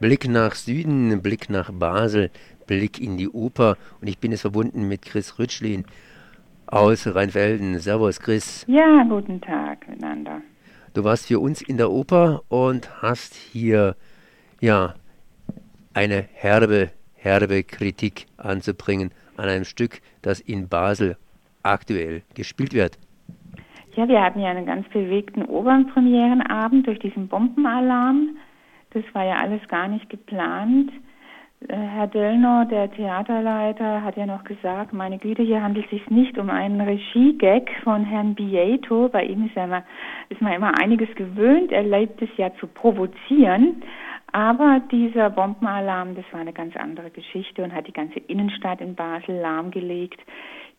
Blick nach Süden, Blick nach Basel, Blick in die Oper und ich bin jetzt verbunden mit Chris Rütschlin aus Rheinfelden. Servus, Chris. Ja, guten Tag miteinander. Du warst für uns in der Oper und hast hier ja eine herbe, herbe Kritik anzubringen an einem Stück, das in Basel aktuell gespielt wird. Ja, wir hatten ja einen ganz bewegten Opernpremierenabend durch diesen Bombenalarm. Das war ja alles gar nicht geplant. Äh, Herr Döllner, der Theaterleiter, hat ja noch gesagt, meine Güte, hier handelt es sich nicht um einen Regiegag von Herrn Bieto. Bei ihm ist, ja immer, ist man immer einiges gewöhnt. Er leibt es ja zu provozieren. Aber dieser Bombenalarm, das war eine ganz andere Geschichte und hat die ganze Innenstadt in Basel lahmgelegt.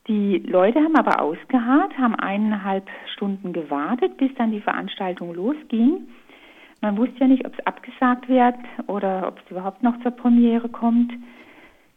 Die Leute haben aber ausgeharrt, haben eineinhalb Stunden gewartet, bis dann die Veranstaltung losging. Man wusste ja nicht, ob es abgesagt wird oder ob es überhaupt noch zur Premiere kommt.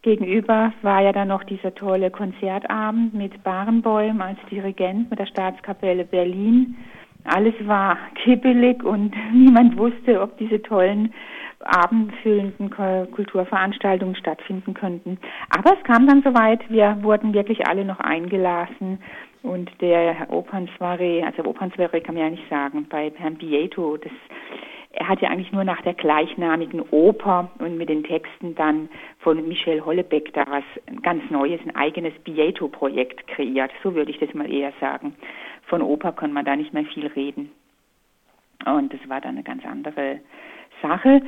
Gegenüber war ja dann noch dieser tolle Konzertabend mit Barenbäum als Dirigent mit der Staatskapelle Berlin. Alles war kippelig und niemand wusste, ob diese tollen abendfüllenden Kulturveranstaltungen stattfinden könnten. Aber es kam dann soweit, wir wurden wirklich alle noch eingelassen und der Opernsoiree, also Opernsoiree kann man ja nicht sagen, bei Herrn Bieto, das er hat ja eigentlich nur nach der gleichnamigen Oper und mit den Texten dann von Michel Hollebeck da was ganz Neues, ein eigenes Bieto-Projekt kreiert. So würde ich das mal eher sagen. Von Oper kann man da nicht mehr viel reden. Und das war dann eine ganz andere Sache.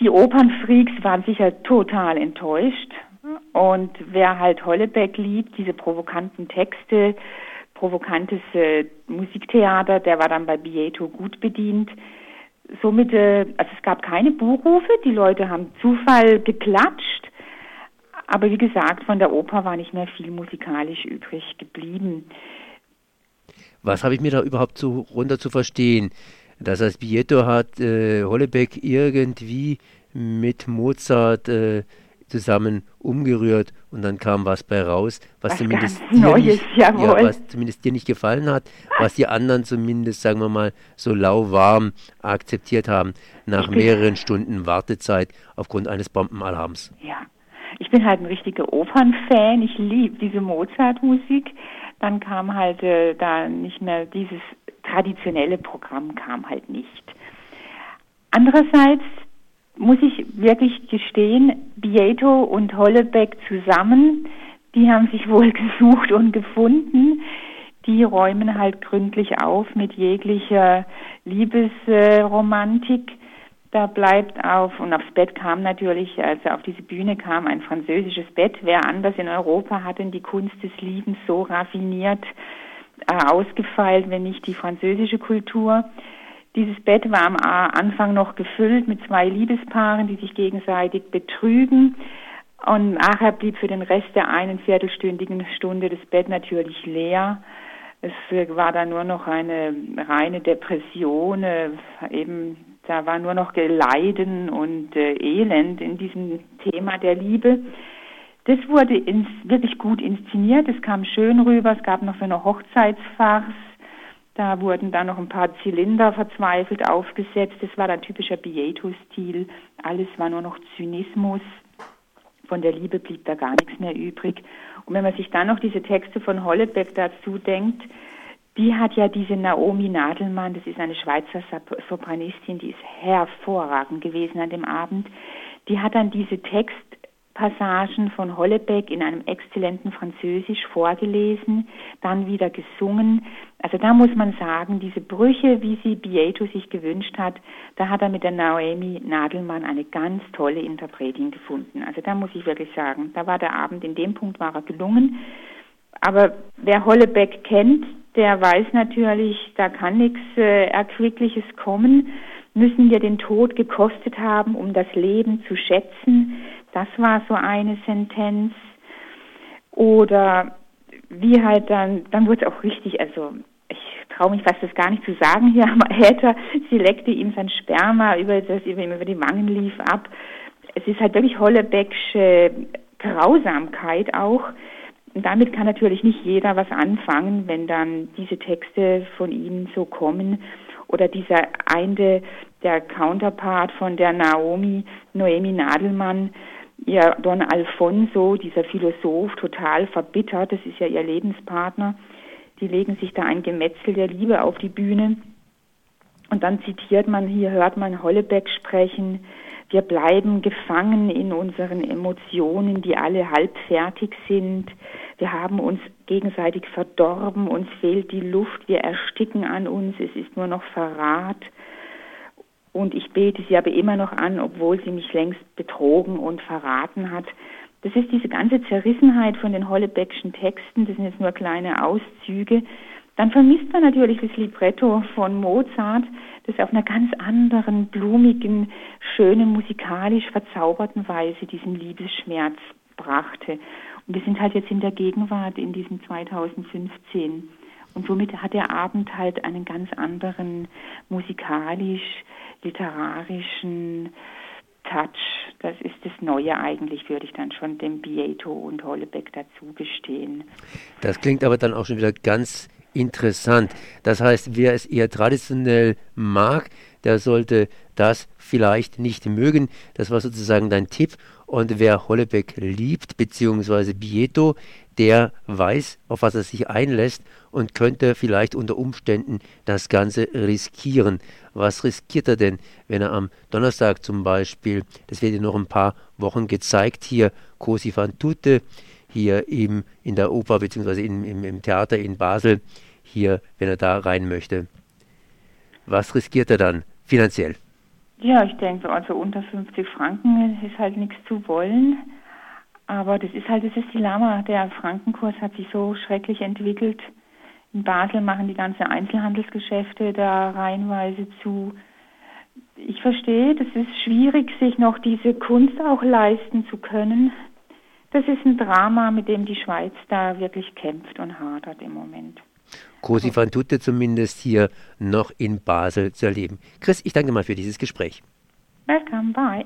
Die Opernfreaks waren sicher total enttäuscht. Und wer halt Hollebeck liebt, diese provokanten Texte, provokantes äh, Musiktheater, der war dann bei Bieto gut bedient somit, äh, also es gab keine Buchrufe, die Leute haben Zufall geklatscht, aber wie gesagt, von der Oper war nicht mehr viel musikalisch übrig geblieben. Was habe ich mir da überhaupt so runter zu verstehen? Das heißt, Bieto hat äh, Hollebeck irgendwie mit Mozart äh, zusammen umgerührt und dann kam was bei raus, was, was zumindest, dir Neues, nicht, ja, was zumindest dir nicht gefallen hat, was die anderen zumindest, sagen wir mal, so lauwarm akzeptiert haben, nach mehreren Stunden Wartezeit aufgrund eines Bombenalarms. Ja, ich bin halt ein richtiger Opernfan, ich liebe diese Mozart-Musik. Dann kam halt äh, da nicht mehr dieses traditionelle Programm kam halt nicht. Andererseits muss ich wirklich gestehen, Bieto und Hollebeck zusammen, die haben sich wohl gesucht und gefunden. Die räumen halt gründlich auf mit jeglicher Liebesromantik. Da bleibt auf, und aufs Bett kam natürlich, also auf diese Bühne kam ein französisches Bett. Wer anders in Europa hat denn die Kunst des Liebens so raffiniert ausgefeilt, wenn nicht die französische Kultur? Dieses Bett war am Anfang noch gefüllt mit zwei Liebespaaren, die sich gegenseitig betrügen. Und nachher blieb für den Rest der einen viertelstündigen Stunde das Bett natürlich leer. Es war dann nur noch eine reine Depression, äh, eben da war nur noch Leiden und äh, Elend in diesem Thema der Liebe. Das wurde ins, wirklich gut inszeniert, es kam schön rüber, es gab noch so eine Hochzeitsfarce da wurden dann noch ein paar Zylinder verzweifelt aufgesetzt. Das war dann typischer Bieto-Stil. Alles war nur noch Zynismus. Von der Liebe blieb da gar nichts mehr übrig. Und wenn man sich dann noch diese Texte von Hollebeck dazu denkt, die hat ja diese Naomi Nadelmann, das ist eine Schweizer Sopranistin, die ist hervorragend gewesen an dem Abend. Die hat dann diese Text Passagen von Hollebeck in einem exzellenten Französisch vorgelesen, dann wieder gesungen. Also da muss man sagen, diese Brüche, wie sie Bieto sich gewünscht hat, da hat er mit der Naomi Nadelmann eine ganz tolle Interpretin gefunden. Also da muss ich wirklich sagen, da war der Abend, in dem Punkt war er gelungen. Aber wer Hollebeck kennt, der weiß natürlich, da kann nichts äh, Erquickliches kommen. Müssen wir den Tod gekostet haben, um das Leben zu schätzen? Das war so eine Sentenz. Oder wie halt dann, dann wurde es auch richtig, also ich traue mich fast das gar nicht zu sagen hier am Äther, sie leckte ihm sein Sperma über, das über, über die Wangen lief ab. Es ist halt wirklich Hollebecksche Grausamkeit auch. Und damit kann natürlich nicht jeder was anfangen, wenn dann diese Texte von ihm so kommen. oder dieser eine, der Counterpart von der Naomi, Noemi Nadelmann, ihr Don Alfonso, dieser Philosoph, total verbittert, das ist ja ihr Lebenspartner, die legen sich da ein Gemetzel der Liebe auf die Bühne. Und dann zitiert man, hier hört man Hollebeck sprechen, wir bleiben gefangen in unseren Emotionen, die alle halb fertig sind. Wir haben uns gegenseitig verdorben, uns fehlt die Luft, wir ersticken an uns, es ist nur noch Verrat. Und ich bete sie aber immer noch an, obwohl sie mich längst betrogen und verraten hat. Das ist diese ganze Zerrissenheit von den Hollebeckschen Texten, das sind jetzt nur kleine Auszüge. Dann vermisst man natürlich das Libretto von Mozart, das auf einer ganz anderen, blumigen, schönen, musikalisch verzauberten Weise diesen Liebesschmerz brachte. Und wir sind halt jetzt in der Gegenwart, in diesem 2015. Und somit hat der Abend halt einen ganz anderen musikalisch, literarischen Touch. Das ist das Neue eigentlich, würde ich dann schon dem Bieto und Hollebeck dazu gestehen. Das klingt aber dann auch schon wieder ganz interessant. Das heißt, wer es eher traditionell mag, der sollte das vielleicht nicht mögen. Das war sozusagen dein Tipp. Und wer Hollebeck liebt, beziehungsweise Bieto, der weiß, auf was er sich einlässt und könnte vielleicht unter Umständen das Ganze riskieren. Was riskiert er denn, wenn er am Donnerstag zum Beispiel, das wird in noch ein paar Wochen gezeigt, hier Cosi fan tutte, hier im, in der Oper bzw. Im, im, im Theater in Basel, hier, wenn er da rein möchte. Was riskiert er dann finanziell? Ja, ich denke, also unter 50 Franken ist halt nichts zu wollen. Aber das ist halt das Dilemma. Der Frankenkurs hat sich so schrecklich entwickelt. In Basel machen die ganzen Einzelhandelsgeschäfte da reihenweise zu. Ich verstehe, das ist schwierig, sich noch diese Kunst auch leisten zu können. Das ist ein Drama, mit dem die Schweiz da wirklich kämpft und hadert im Moment. Cosi van Tutte zumindest hier noch in Basel zu erleben. Chris, ich danke mal für dieses Gespräch. Welcome, bye.